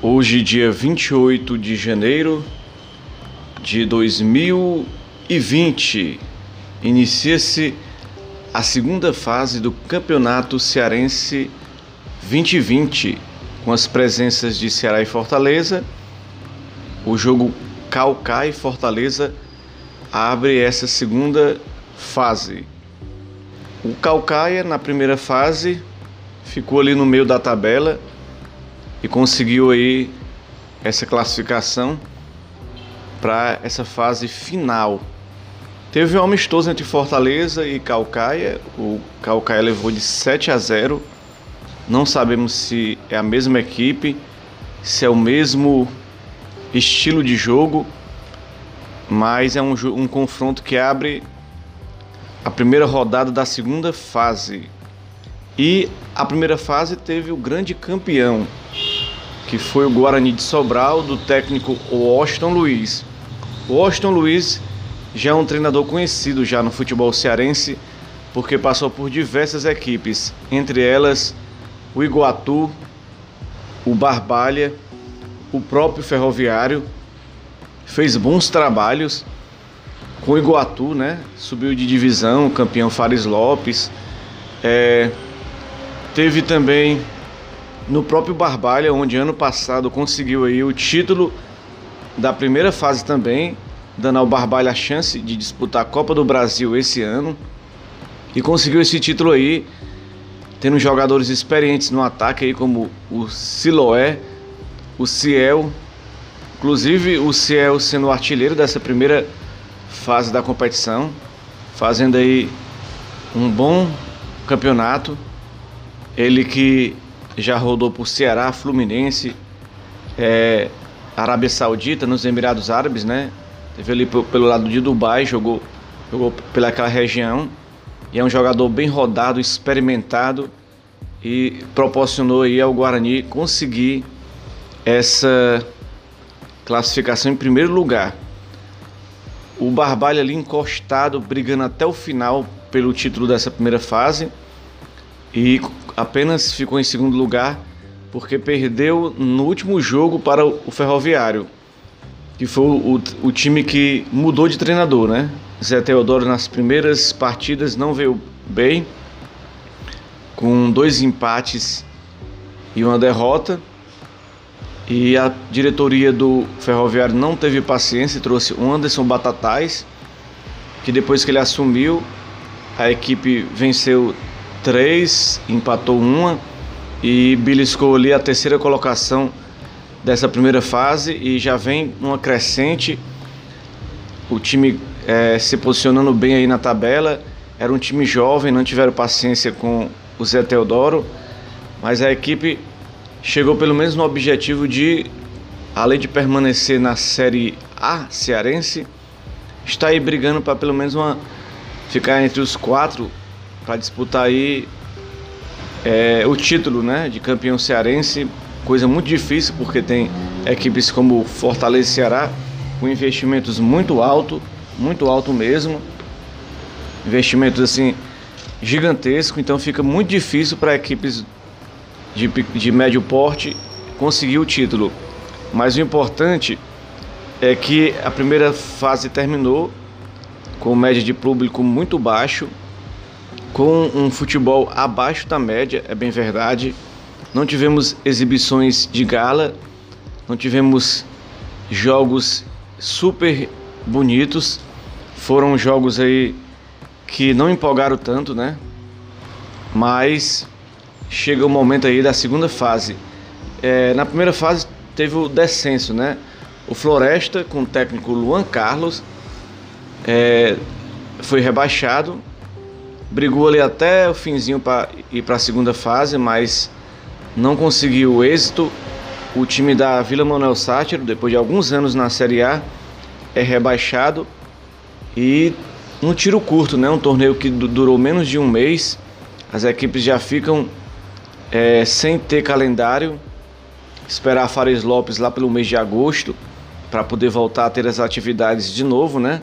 Hoje, dia 28 de janeiro de 2020, inicia-se a segunda fase do Campeonato Cearense 2020, com as presenças de Ceará e Fortaleza. O jogo Calcá e Fortaleza abre essa segunda fase. O Calcaia, na primeira fase, ficou ali no meio da tabela e conseguiu aí essa classificação para essa fase final. Teve um amistoso entre Fortaleza e Calcaia. O Calcaia levou de 7 a 0. Não sabemos se é a mesma equipe, se é o mesmo estilo de jogo, mas é um, um confronto que abre a primeira rodada da segunda fase. E a primeira fase teve o grande campeão, que foi o Guarani de Sobral, do técnico Washington Luiz. Washington Luiz já é um treinador conhecido já no futebol cearense, porque passou por diversas equipes, entre elas o Iguatu, o Barbalha, o próprio Ferroviário, fez bons trabalhos com o Iguatu, né? Subiu de divisão, campeão Fares Lopes. É, teve também no próprio Barbalha, onde ano passado conseguiu aí o título da primeira fase também, dando ao Barbalha a chance de disputar a Copa do Brasil esse ano. E conseguiu esse título aí, tendo jogadores experientes no ataque aí, como o Siloé, o Ciel. Inclusive o Ciel sendo o artilheiro dessa primeira fase da competição, fazendo aí um bom campeonato. Ele que já rodou por Ceará, Fluminense, é, Arábia Saudita, nos Emirados Árabes, né? Teve ali pelo lado de Dubai, jogou, jogou pelaquela região. E é um jogador bem rodado, experimentado e proporcionou aí ao Guarani conseguir essa classificação em primeiro lugar. O Barbalha ali encostado, brigando até o final pelo título dessa primeira fase e apenas ficou em segundo lugar porque perdeu no último jogo para o Ferroviário, que foi o, o time que mudou de treinador, né? Zé Teodoro nas primeiras partidas não veio bem, com dois empates e uma derrota. E a diretoria do Ferroviário não teve paciência e trouxe o Anderson Batatais, que depois que ele assumiu, a equipe venceu três, empatou uma e beliscou ali a terceira colocação dessa primeira fase e já vem numa crescente. O time é, se posicionando bem aí na tabela. Era um time jovem, não tiveram paciência com o Zé Teodoro, mas a equipe chegou pelo menos no objetivo de, além de permanecer na Série A cearense, está aí brigando para pelo menos uma, ficar entre os quatro para disputar aí é, o título né, de campeão cearense. Coisa muito difícil porque tem equipes como Fortaleza e Ceará com investimentos muito alto, muito alto mesmo. Investimentos assim gigantescos, então fica muito difícil para equipes de, de médio porte conseguir o título. Mas o importante é que a primeira fase terminou com média de público muito baixo, com um futebol abaixo da média, é bem verdade. Não tivemos exibições de gala, não tivemos jogos super bonitos. Foram jogos aí que não empolgaram tanto, né? Mas chega o momento aí da segunda fase. É, na primeira fase teve o descenso, né? O Floresta, com o técnico Luan Carlos, é, foi rebaixado, brigou ali até o finzinho para ir para a segunda fase, mas não conseguiu êxito. O time da Vila Manuel Sátiro, depois de alguns anos na Série A, é rebaixado e um tiro curto, né? Um torneio que durou menos de um mês. As equipes já ficam é, sem ter calendário, esperar Fares Lopes lá pelo mês de agosto para poder voltar a ter as atividades de novo, né?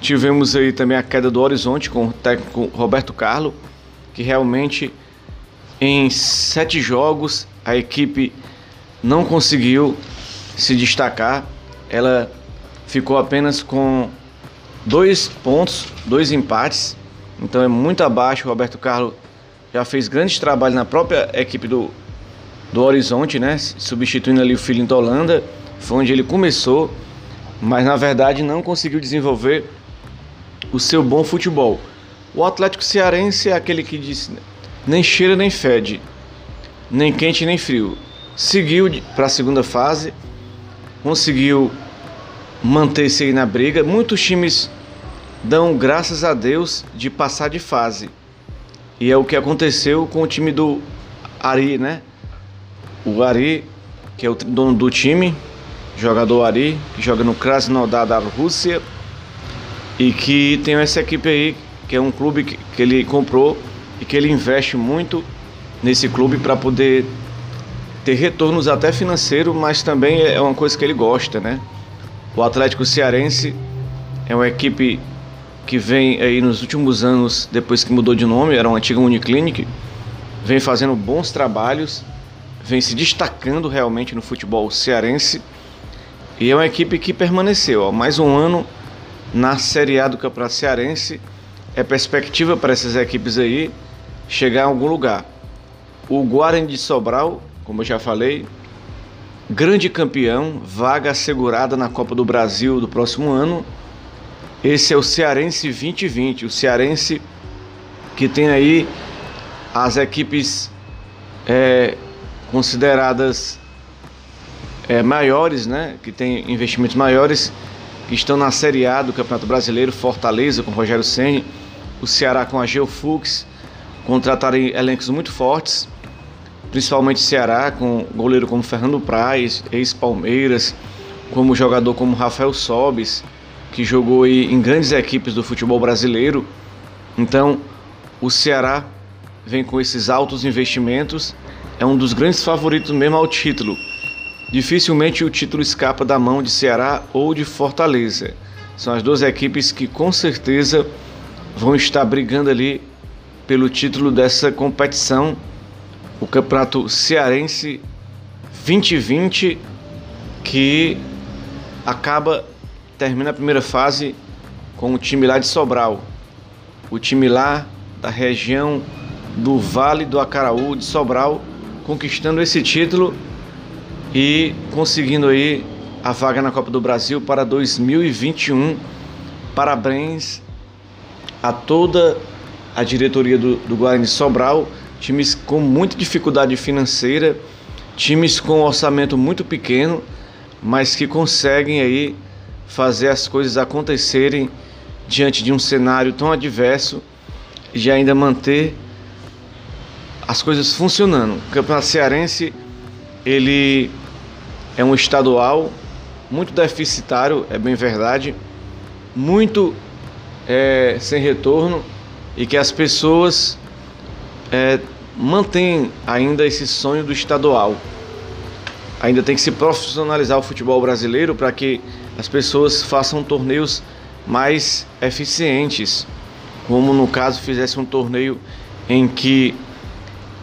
Tivemos aí também a queda do horizonte com o técnico Roberto Carlo, que realmente em sete jogos a equipe não conseguiu se destacar. Ela ficou apenas com dois pontos, dois empates. Então é muito abaixo. O Roberto Carlos já fez grandes trabalhos na própria equipe do, do Horizonte, né? Substituindo ali o filho da Holanda. Foi onde ele começou, mas na verdade não conseguiu desenvolver o seu bom futebol. O Atlético Cearense é aquele que disse nem cheira nem fede, nem quente nem frio. Seguiu para a segunda fase, conseguiu manter-se aí na briga. Muitos times dão graças a Deus de passar de fase. E é o que aconteceu com o time do Ari, né? O Ari, que é o dono do time, jogador Ari, que joga no Krasnodar da Rússia e que tem essa equipe aí, que é um clube que, que ele comprou e que ele investe muito nesse clube para poder ter retornos até financeiro, mas também é uma coisa que ele gosta, né? O Atlético Cearense é uma equipe que vem aí nos últimos anos, depois que mudou de nome, era uma antiga Uniclinic, vem fazendo bons trabalhos, vem se destacando realmente no futebol cearense e é uma equipe que permaneceu. Ó, mais um ano na Série A do Campeonato Cearense. É perspectiva para essas equipes aí chegar a algum lugar. O Guarani de Sobral, como eu já falei, grande campeão, vaga assegurada na Copa do Brasil do próximo ano. Esse é o Cearense 2020, o Cearense que tem aí as equipes é, consideradas é, maiores, né, que tem investimentos maiores, que estão na Série A do Campeonato Brasileiro, Fortaleza com Rogério Ceni, o Ceará com a Geofux, contrataram elencos muito fortes principalmente Ceará, com goleiro como Fernando Praz, ex-Palmeiras, como jogador como Rafael Sobis, que jogou em grandes equipes do futebol brasileiro. Então, o Ceará vem com esses altos investimentos, é um dos grandes favoritos mesmo ao título. Dificilmente o título escapa da mão de Ceará ou de Fortaleza. São as duas equipes que com certeza vão estar brigando ali pelo título dessa competição o Campeonato Cearense 2020 que acaba termina a primeira fase com o time lá de Sobral. O time lá da região do Vale do Acaraú de Sobral conquistando esse título e conseguindo aí a vaga na Copa do Brasil para 2021. Parabéns a toda a diretoria do, do Guarani Sobral times com muita dificuldade financeira, times com orçamento muito pequeno, mas que conseguem aí fazer as coisas acontecerem diante de um cenário tão adverso e ainda manter as coisas funcionando. O Campeonato Cearense ele é um estadual muito deficitário, é bem verdade, muito é, sem retorno e que as pessoas é, mantém ainda esse sonho do estadual. Ainda tem que se profissionalizar o futebol brasileiro para que as pessoas façam torneios mais eficientes, como no caso fizesse um torneio em que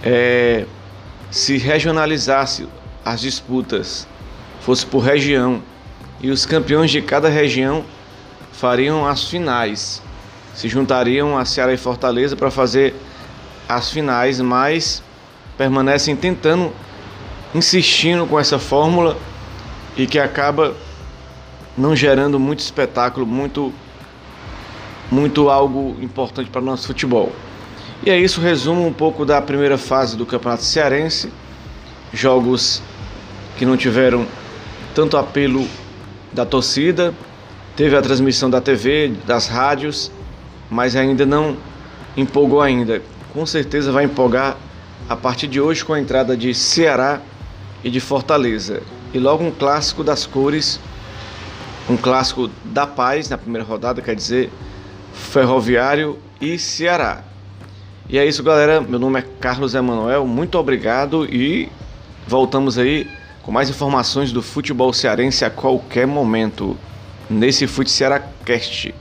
é, se regionalizasse as disputas, fosse por região, e os campeões de cada região fariam as finais, se juntariam a Ceará e Fortaleza para fazer as finais, mas permanecem tentando, insistindo com essa fórmula e que acaba não gerando muito espetáculo, muito, muito algo importante para o nosso futebol. E é isso, resumo um pouco da primeira fase do Campeonato Cearense. Jogos que não tiveram tanto apelo da torcida, teve a transmissão da TV, das rádios, mas ainda não empolgou ainda com certeza vai empolgar a partir de hoje com a entrada de Ceará e de Fortaleza. E logo um clássico das cores, um clássico da paz na primeira rodada, quer dizer, Ferroviário e Ceará. E é isso, galera. Meu nome é Carlos Emanuel. Muito obrigado e voltamos aí com mais informações do futebol cearense a qualquer momento nesse Fute Ceará Cast.